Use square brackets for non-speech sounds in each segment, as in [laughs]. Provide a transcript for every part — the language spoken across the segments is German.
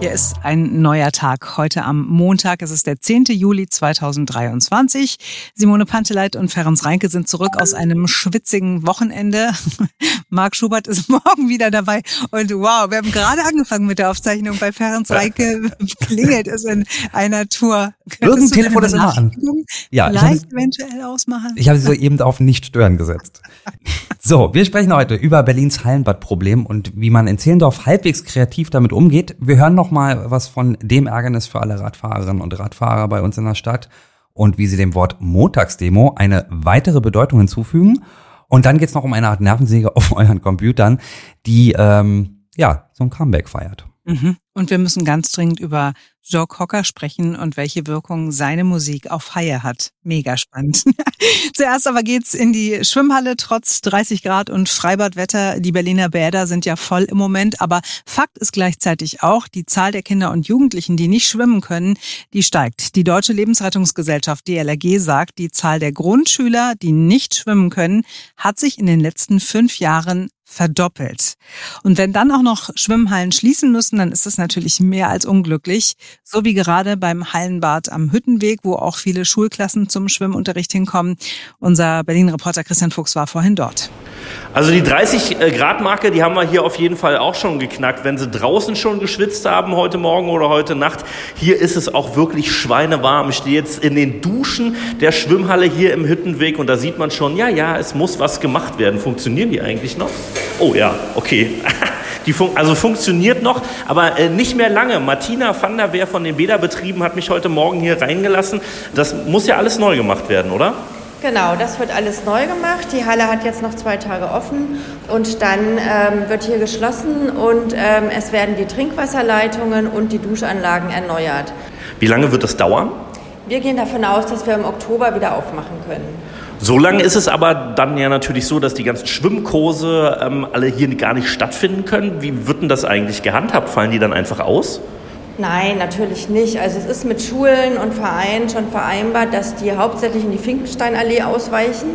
Hier ist ein neuer Tag. Heute am Montag. Es ist der 10. Juli 2023. Simone Panteleit und Ferenc Reinke sind zurück aus einem schwitzigen Wochenende. [laughs] Marc Schubert ist [laughs] morgen wieder dabei. Und wow, wir haben gerade angefangen mit der Aufzeichnung. Bei Ferenc Reinke klingelt es in einer Tour. Irgendein Telefon ist immer an. Ja, vielleicht ich eventuell ausmachen. Ich habe sie so eben auf nicht stören gesetzt. [laughs] So, wir sprechen heute über Berlins Hallenbadproblem und wie man in Zehlendorf halbwegs kreativ damit umgeht. Wir hören noch mal was von dem Ärgernis für alle Radfahrerinnen und Radfahrer bei uns in der Stadt und wie sie dem Wort Montagsdemo eine weitere Bedeutung hinzufügen. Und dann geht's noch um eine Art Nervensäge [laughs] auf euren Computern, die ähm, ja so ein Comeback feiert. Mhm. Und wir müssen ganz dringend über Joe Cocker sprechen und welche Wirkung seine Musik auf Haie hat. Mega spannend. [laughs] Zuerst aber geht's in die Schwimmhalle trotz 30 Grad und Freibadwetter. Die Berliner Bäder sind ja voll im Moment, aber Fakt ist gleichzeitig auch, die Zahl der Kinder und Jugendlichen, die nicht schwimmen können, die steigt. Die Deutsche Lebensrettungsgesellschaft DLRG sagt, die Zahl der Grundschüler, die nicht schwimmen können, hat sich in den letzten fünf Jahren verdoppelt. Und wenn dann auch noch Schwimmhallen schließen müssen, dann ist das natürlich mehr als unglücklich. So wie gerade beim Hallenbad am Hüttenweg, wo auch viele Schulklassen zum Schwimmunterricht hinkommen. Unser Berlin-Reporter Christian Fuchs war vorhin dort. Also die 30-Grad-Marke, die haben wir hier auf jeden Fall auch schon geknackt. Wenn Sie draußen schon geschwitzt haben heute Morgen oder heute Nacht, hier ist es auch wirklich schweinewarm. Ich stehe jetzt in den Duschen der Schwimmhalle hier im Hüttenweg und da sieht man schon, ja, ja, es muss was gemacht werden. Funktionieren die eigentlich noch? Oh ja, okay. [laughs] Die fun also funktioniert noch, aber äh, nicht mehr lange. Martina van der Wehr von den Bäderbetrieben hat mich heute Morgen hier reingelassen. Das muss ja alles neu gemacht werden, oder? Genau, das wird alles neu gemacht. Die Halle hat jetzt noch zwei Tage offen und dann ähm, wird hier geschlossen und ähm, es werden die Trinkwasserleitungen und die Duschanlagen erneuert. Wie lange wird das dauern? Wir gehen davon aus, dass wir im Oktober wieder aufmachen können. So lange ist es aber dann ja natürlich so, dass die ganzen Schwimmkurse ähm, alle hier gar nicht stattfinden können. Wie wird denn das eigentlich gehandhabt? Fallen die dann einfach aus? Nein, natürlich nicht. Also es ist mit Schulen und Vereinen schon vereinbart, dass die hauptsächlich in die Finkensteinallee ausweichen.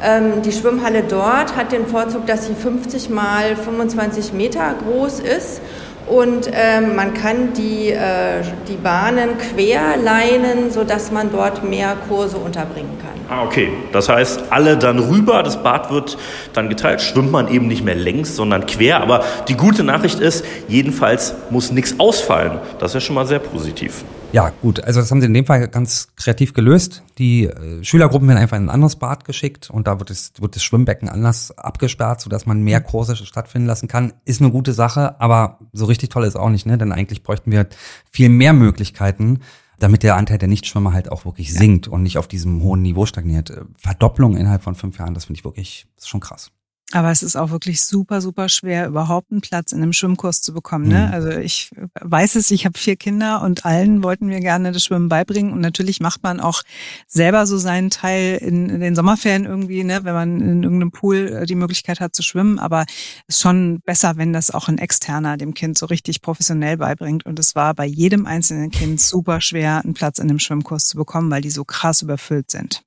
Ähm, die Schwimmhalle dort hat den Vorzug, dass sie 50 mal 25 Meter groß ist und ähm, man kann die, äh, die Bahnen querleinen, sodass man dort mehr Kurse unterbringen kann. Ah, okay. Das heißt, alle dann rüber, das Bad wird dann geteilt, schwimmt man eben nicht mehr längs, sondern quer. Aber die gute Nachricht ist, jedenfalls muss nichts ausfallen. Das ist ja schon mal sehr positiv. Ja, gut. Also das haben sie in dem Fall ganz kreativ gelöst. Die äh, Schülergruppen werden einfach in ein anderes Bad geschickt und da wird, es, wird das Schwimmbecken anders abgesperrt, sodass man mehr Kurse stattfinden lassen kann. Ist eine gute Sache, aber so richtig toll ist auch nicht, ne? Denn eigentlich bräuchten wir viel mehr Möglichkeiten, damit der Anteil der Nichtschwimmer halt auch wirklich sinkt und nicht auf diesem hohen Niveau stagniert. Äh, Verdopplung innerhalb von fünf Jahren, das finde ich wirklich, ist schon krass. Aber es ist auch wirklich super, super schwer, überhaupt einen Platz in einem Schwimmkurs zu bekommen. Ne? Mhm. Also ich weiß es, ich habe vier Kinder und allen wollten wir gerne das Schwimmen beibringen. Und natürlich macht man auch selber so seinen Teil in, in den Sommerferien irgendwie, ne? wenn man in irgendeinem Pool äh, die Möglichkeit hat zu schwimmen. Aber es ist schon besser, wenn das auch ein Externer dem Kind so richtig professionell beibringt. Und es war bei jedem einzelnen Kind super schwer, einen Platz in einem Schwimmkurs zu bekommen, weil die so krass überfüllt sind.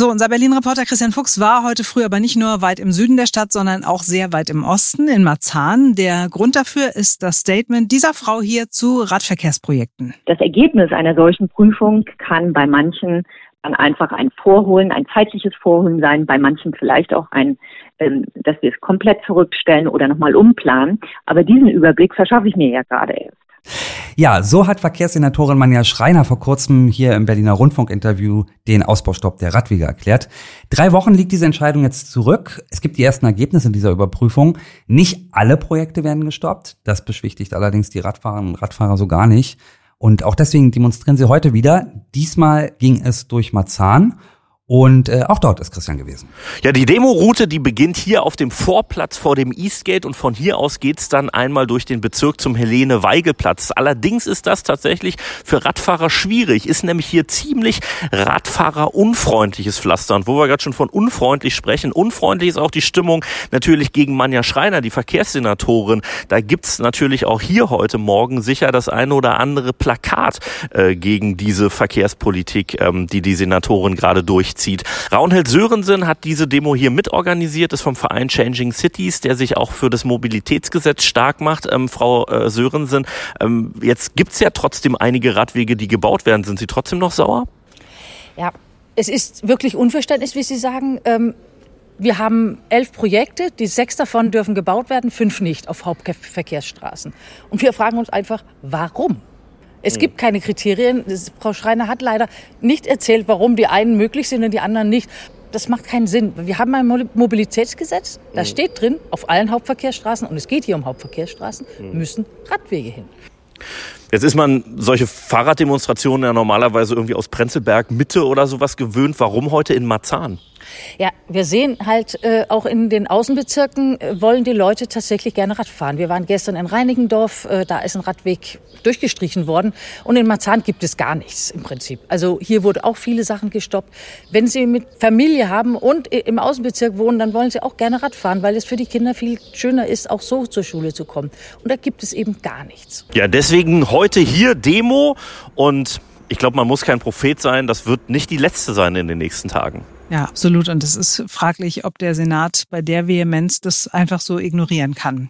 So, unser Berlin-Reporter Christian Fuchs war heute früh aber nicht nur weit im Süden der Stadt, sondern auch sehr weit im Osten, in Marzahn. Der Grund dafür ist das Statement dieser Frau hier zu Radverkehrsprojekten. Das Ergebnis einer solchen Prüfung kann bei manchen dann einfach ein Vorholen, ein zeitliches Vorholen sein, bei manchen vielleicht auch ein, ähm, dass wir es komplett zurückstellen oder nochmal umplanen. Aber diesen Überblick verschaffe ich mir ja gerade erst. Ja, so hat Verkehrssenatorin Manja Schreiner vor kurzem hier im Berliner Rundfunkinterview den Ausbaustopp der Radwege erklärt. Drei Wochen liegt diese Entscheidung jetzt zurück. Es gibt die ersten Ergebnisse dieser Überprüfung. Nicht alle Projekte werden gestoppt. Das beschwichtigt allerdings die Radfahrerinnen und Radfahrer so gar nicht. Und auch deswegen demonstrieren sie heute wieder. Diesmal ging es durch Marzahn und äh, auch dort ist Christian gewesen. Ja, die Demo-Route, die beginnt hier auf dem Vorplatz vor dem Eastgate und von hier aus geht's dann einmal durch den Bezirk zum Helene-Weigel-Platz. Allerdings ist das tatsächlich für Radfahrer schwierig, ist nämlich hier ziemlich Radfahrer-unfreundliches Pflaster. Und wo wir gerade schon von unfreundlich sprechen, unfreundlich ist auch die Stimmung natürlich gegen Manja Schreiner, die Verkehrssenatorin. Da gibt's natürlich auch hier heute Morgen sicher das eine oder andere Plakat äh, gegen diese Verkehrspolitik, ähm, die die Senatorin gerade durchzieht durchzieht. Raunhild Sörensen hat diese Demo hier mitorganisiert, ist vom Verein Changing Cities, der sich auch für das Mobilitätsgesetz stark macht. Ähm, Frau äh, Sörensen, ähm, jetzt gibt's ja trotzdem einige Radwege, die gebaut werden. Sind Sie trotzdem noch sauer? Ja, es ist wirklich Unverständnis, wie Sie sagen. Ähm, wir haben elf Projekte, die sechs davon dürfen gebaut werden, fünf nicht auf Hauptverkehrsstraßen. Und wir fragen uns einfach, warum? Es hm. gibt keine Kriterien. Frau Schreiner hat leider nicht erzählt, warum die einen möglich sind und die anderen nicht. Das macht keinen Sinn. Wir haben ein Mobilitätsgesetz, da hm. steht drin, auf allen Hauptverkehrsstraßen, und es geht hier um Hauptverkehrsstraßen, hm. müssen Radwege hin. Jetzt ist man solche Fahrraddemonstrationen ja normalerweise irgendwie aus Prenzlberg Mitte oder sowas gewöhnt. Warum heute in Marzahn? Ja, wir sehen halt äh, auch in den Außenbezirken äh, wollen die Leute tatsächlich gerne Rad fahren. Wir waren gestern in Reinigendorf, äh, da ist ein Radweg durchgestrichen worden und in Marzahn gibt es gar nichts im Prinzip. Also hier wurde auch viele Sachen gestoppt. Wenn Sie mit Familie haben und äh, im Außenbezirk wohnen, dann wollen Sie auch gerne Rad fahren, weil es für die Kinder viel schöner ist, auch so zur Schule zu kommen. Und da gibt es eben gar nichts. Ja, deswegen heute hier Demo und ich glaube, man muss kein Prophet sein. Das wird nicht die letzte sein in den nächsten Tagen. Ja, absolut. Und es ist fraglich, ob der Senat bei der Vehemenz das einfach so ignorieren kann.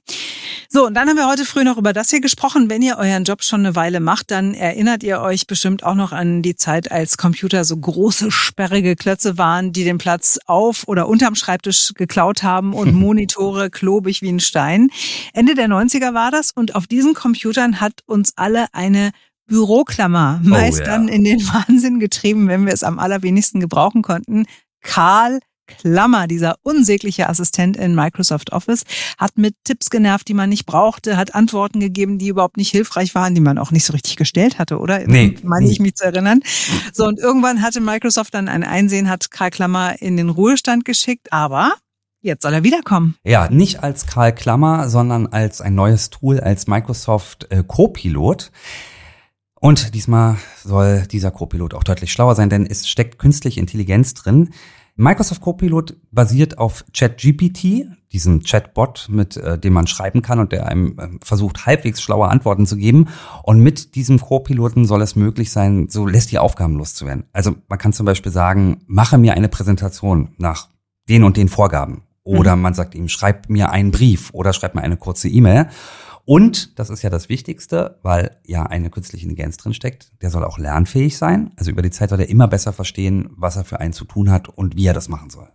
So, und dann haben wir heute früh noch über das hier gesprochen. Wenn ihr euren Job schon eine Weile macht, dann erinnert ihr euch bestimmt auch noch an die Zeit, als Computer so große, sperrige Klötze waren, die den Platz auf oder unterm Schreibtisch geklaut haben und [laughs] Monitore klobig wie ein Stein. Ende der 90er war das und auf diesen Computern hat uns alle eine Büroklammer meist oh, ja. dann in den [laughs] Wahnsinn getrieben, wenn wir es am allerwenigsten gebrauchen konnten. Karl Klammer, dieser unsägliche Assistent in Microsoft Office, hat mit Tipps genervt, die man nicht brauchte, hat Antworten gegeben, die überhaupt nicht hilfreich waren, die man auch nicht so richtig gestellt hatte, oder? Nee. Meine ich mich zu erinnern. So, und irgendwann hatte Microsoft dann ein Einsehen, hat Karl Klammer in den Ruhestand geschickt, aber Jetzt soll er wiederkommen. Ja, nicht als Karl Klammer, sondern als ein neues Tool, als Microsoft äh, Copilot. Und diesmal soll dieser Copilot auch deutlich schlauer sein, denn es steckt künstliche Intelligenz drin. Microsoft Copilot basiert auf ChatGPT, diesem Chatbot, mit äh, dem man schreiben kann und der einem äh, versucht, halbwegs schlaue Antworten zu geben. Und mit diesem Copiloten soll es möglich sein, so lässt die Aufgaben loszuwerden. Also man kann zum Beispiel sagen, mache mir eine Präsentation nach den und den Vorgaben. Oder mhm. man sagt ihm, schreib mir einen Brief oder schreib mir eine kurze E-Mail. Und, das ist ja das Wichtigste, weil ja eine künstliche Intelligenz drinsteckt, der soll auch lernfähig sein. Also über die Zeit soll er immer besser verstehen, was er für einen zu tun hat und wie er das machen soll.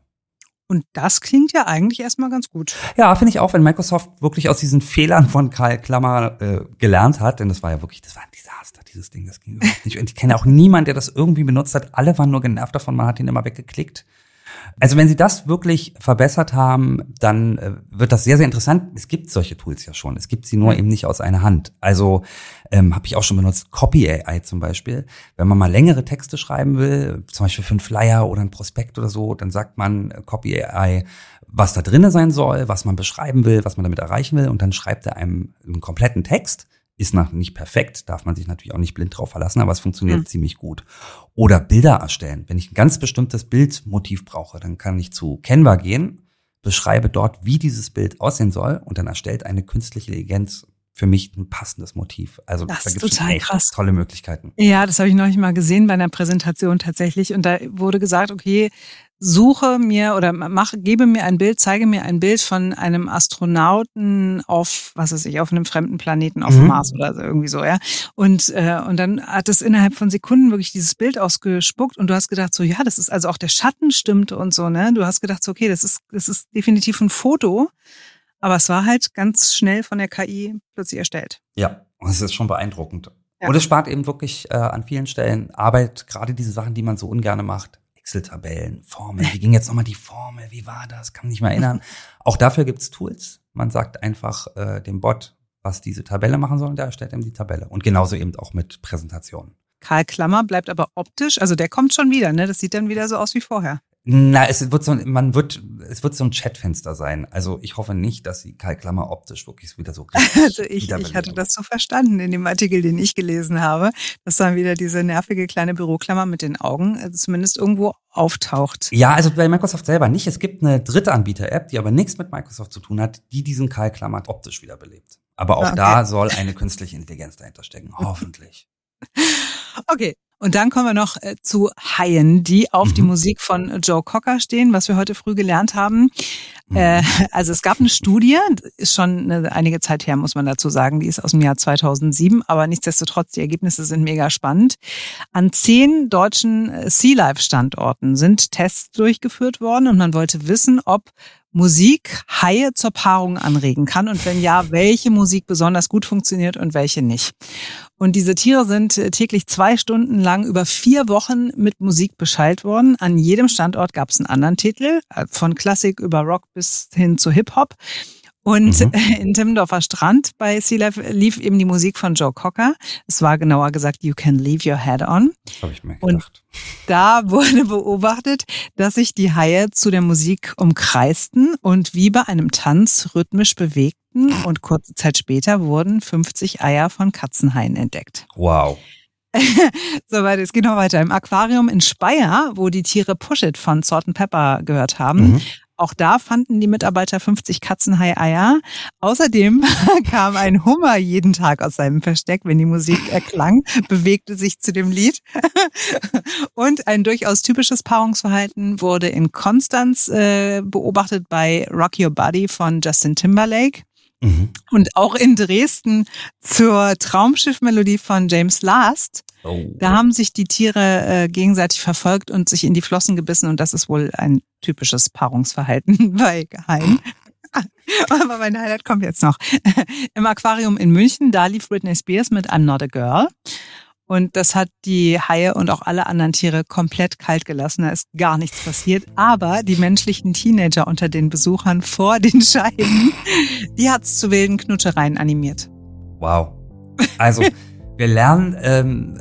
Und das klingt ja eigentlich erstmal ganz gut. Ja, finde ich auch, wenn Microsoft wirklich aus diesen Fehlern von Karl Klammer äh, gelernt hat, denn das war ja wirklich, das war ein Desaster, dieses Ding, das ging überhaupt nicht. Und ich kenne auch niemanden, der das irgendwie benutzt hat. Alle waren nur genervt davon, man hat ihn immer weggeklickt. Also wenn Sie das wirklich verbessert haben, dann äh, wird das sehr, sehr interessant. Es gibt solche Tools ja schon. Es gibt sie nur eben nicht aus einer Hand. Also ähm, habe ich auch schon benutzt, Copy AI zum Beispiel. Wenn man mal längere Texte schreiben will, zum Beispiel für einen Flyer oder ein Prospekt oder so, dann sagt man äh, Copy AI, was da drinnen sein soll, was man beschreiben will, was man damit erreichen will, und dann schreibt er einem einen kompletten Text ist noch nicht perfekt, darf man sich natürlich auch nicht blind drauf verlassen, aber es funktioniert mhm. ziemlich gut. Oder Bilder erstellen. Wenn ich ein ganz bestimmtes Bildmotiv brauche, dann kann ich zu Canva gehen, beschreibe dort, wie dieses Bild aussehen soll und dann erstellt eine künstliche Intelligenz für mich ein passendes Motiv. Also das da gibt es echt krass. tolle Möglichkeiten. Ja, das habe ich noch nicht mal gesehen bei einer Präsentation tatsächlich. Und da wurde gesagt, okay, suche mir oder mach, gebe mir ein Bild, zeige mir ein Bild von einem Astronauten auf, was weiß ich, auf einem fremden Planeten, auf mhm. dem Mars oder so, irgendwie so, ja. Und, äh, und dann hat es innerhalb von Sekunden wirklich dieses Bild ausgespuckt und du hast gedacht, so, ja, das ist also auch der Schatten stimmte und so, ne? Du hast gedacht, so, okay, das ist, das ist definitiv ein Foto. Aber es war halt ganz schnell von der KI plötzlich erstellt. Ja, und es ist schon beeindruckend. Ja. Und es spart eben wirklich äh, an vielen Stellen Arbeit, gerade diese Sachen, die man so ungern macht. Excel-Tabellen, Formeln. Wie ging jetzt nochmal die Formel? Wie war das? Kann mich nicht mehr erinnern. Auch dafür gibt's Tools. Man sagt einfach äh, dem Bot, was diese Tabelle machen soll, und der erstellt ihm die Tabelle. Und genauso eben auch mit Präsentationen. Karl Klammer bleibt aber optisch, also der kommt schon wieder, ne? Das sieht dann wieder so aus wie vorher. Na, es wird so, man wird, es wird so ein Chatfenster sein. Also ich hoffe nicht, dass sie Kai Klammer optisch wirklich wieder so. [laughs] Also ich, ich hatte das so verstanden in dem Artikel, den ich gelesen habe, dass dann wieder diese nervige kleine Büroklammer mit den Augen also zumindest irgendwo auftaucht. Ja, also bei Microsoft selber nicht. Es gibt eine dritte Anbieter-App, die aber nichts mit Microsoft zu tun hat, die diesen Kai Klammer optisch wiederbelebt. Aber auch ah, okay. da soll eine künstliche Intelligenz dahinter stecken, [laughs] hoffentlich. Okay, Und dann kommen wir noch äh, zu Haien, die auf mhm. die Musik von Joe Cocker stehen, was wir heute früh gelernt haben. Mhm. Äh, also es gab eine Studie, ist schon einige Zeit her, muss man dazu sagen, die ist aus dem Jahr 2007, aber nichtsdestotrotz, die Ergebnisse sind mega spannend. An zehn deutschen äh, Sea Life Standorten sind Tests durchgeführt worden und man wollte wissen, ob Musik Haie zur Paarung anregen kann und wenn ja, welche Musik besonders gut funktioniert und welche nicht. Und diese Tiere sind äh, täglich zwei Stunden lang über vier Wochen mit Musik beschallt worden. An jedem Standort gab es einen anderen Titel, äh, von Klassik über Rock bis hin zu Hip-Hop. Und mhm. [laughs] in Timmendorfer Strand bei Sea Life lief eben die Musik von Joe Cocker. Es war genauer gesagt You Can Leave Your Head On. Habe ich mir gedacht. Und [laughs] da wurde beobachtet, dass sich die Haie zu der Musik umkreisten und wie bei einem Tanz rhythmisch bewegten. Und kurze Zeit später wurden 50 Eier von Katzenhaien entdeckt. Wow. [laughs] so weiter. Es geht noch weiter. Im Aquarium in Speyer, wo die Tiere Push It von Salt Pepper gehört haben, mhm. Auch da fanden die Mitarbeiter 50 Katzenhai-Eier. Außerdem [laughs] kam ein Hummer jeden Tag aus seinem Versteck, wenn die Musik erklang, [laughs] bewegte sich zu dem Lied. Und ein durchaus typisches Paarungsverhalten wurde in Konstanz äh, beobachtet bei Rock Your Body von Justin Timberlake. Mhm. Und auch in Dresden zur Traumschiffmelodie von James Last. Oh. Da haben sich die Tiere äh, gegenseitig verfolgt und sich in die Flossen gebissen und das ist wohl ein typisches Paarungsverhalten [laughs] bei Geheim. [laughs] Aber mein Highlight kommt jetzt noch. [laughs] Im Aquarium in München, da lief Britney Spears mit I'm Not a Girl. Und das hat die Haie und auch alle anderen Tiere komplett kalt gelassen. Da ist gar nichts passiert. Aber die menschlichen Teenager unter den Besuchern vor den Scheiben, [laughs] die hat's zu wilden Knutschereien animiert. Wow. Also, wir lernen, ähm,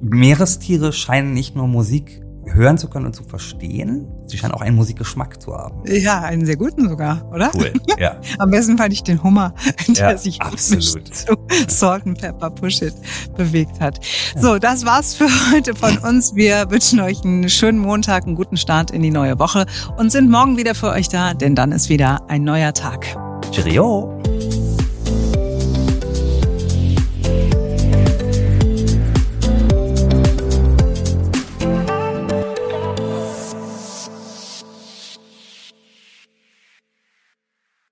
Meerestiere scheinen nicht nur Musik hören zu können und zu verstehen. Sie scheinen auch einen Musikgeschmack zu haben. Ja, einen sehr guten sogar, oder? Cool, [laughs] ja. Am besten fand ich den Hummer, [laughs] der ja, sich [laughs] absolut zu Salt and Pepper Push It bewegt hat. So, das war's für heute von uns. Wir wünschen euch einen schönen Montag, einen guten Start in die neue Woche und sind morgen wieder für euch da, denn dann ist wieder ein neuer Tag. Cheerio!